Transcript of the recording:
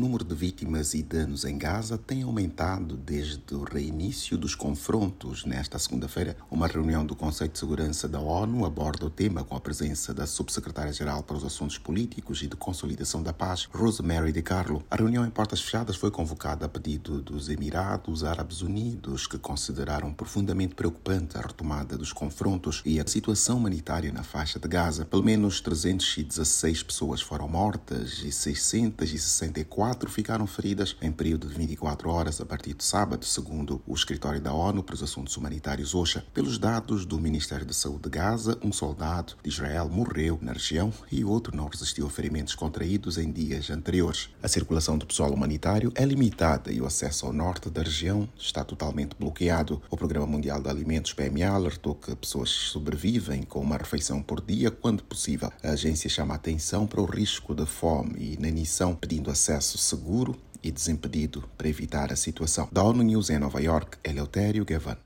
número de vítimas e danos em Gaza tem aumentado desde o reinício dos confrontos. Nesta segunda-feira, uma reunião do Conselho de Segurança da ONU aborda o tema com a presença da Subsecretária-Geral para os Assuntos Políticos e de Consolidação da Paz, Rosemary DiCarlo. A reunião em portas fechadas foi convocada a pedido dos Emirados Árabes Unidos, que consideraram profundamente preocupante a retomada dos confrontos e a situação humanitária na faixa de Gaza. Pelo menos 316 pessoas foram mortas e 664 ficaram feridas em período de 24 horas a partir de sábado, segundo o escritório da ONU para os Assuntos Humanitários OSHA. Pelos dados do Ministério da Saúde de Gaza, um soldado de Israel morreu na região e outro não resistiu a ferimentos contraídos em dias anteriores. A circulação do pessoal humanitário é limitada e o acesso ao norte da região está totalmente bloqueado. O Programa Mundial de Alimentos PMA alertou que pessoas sobrevivem com uma refeição por dia quando possível. A agência chama a atenção para o risco de fome e inanição, pedindo acesso seguro e desimpedido para evitar a situação. Da ONU News em Nova York, Eleutério Gavan.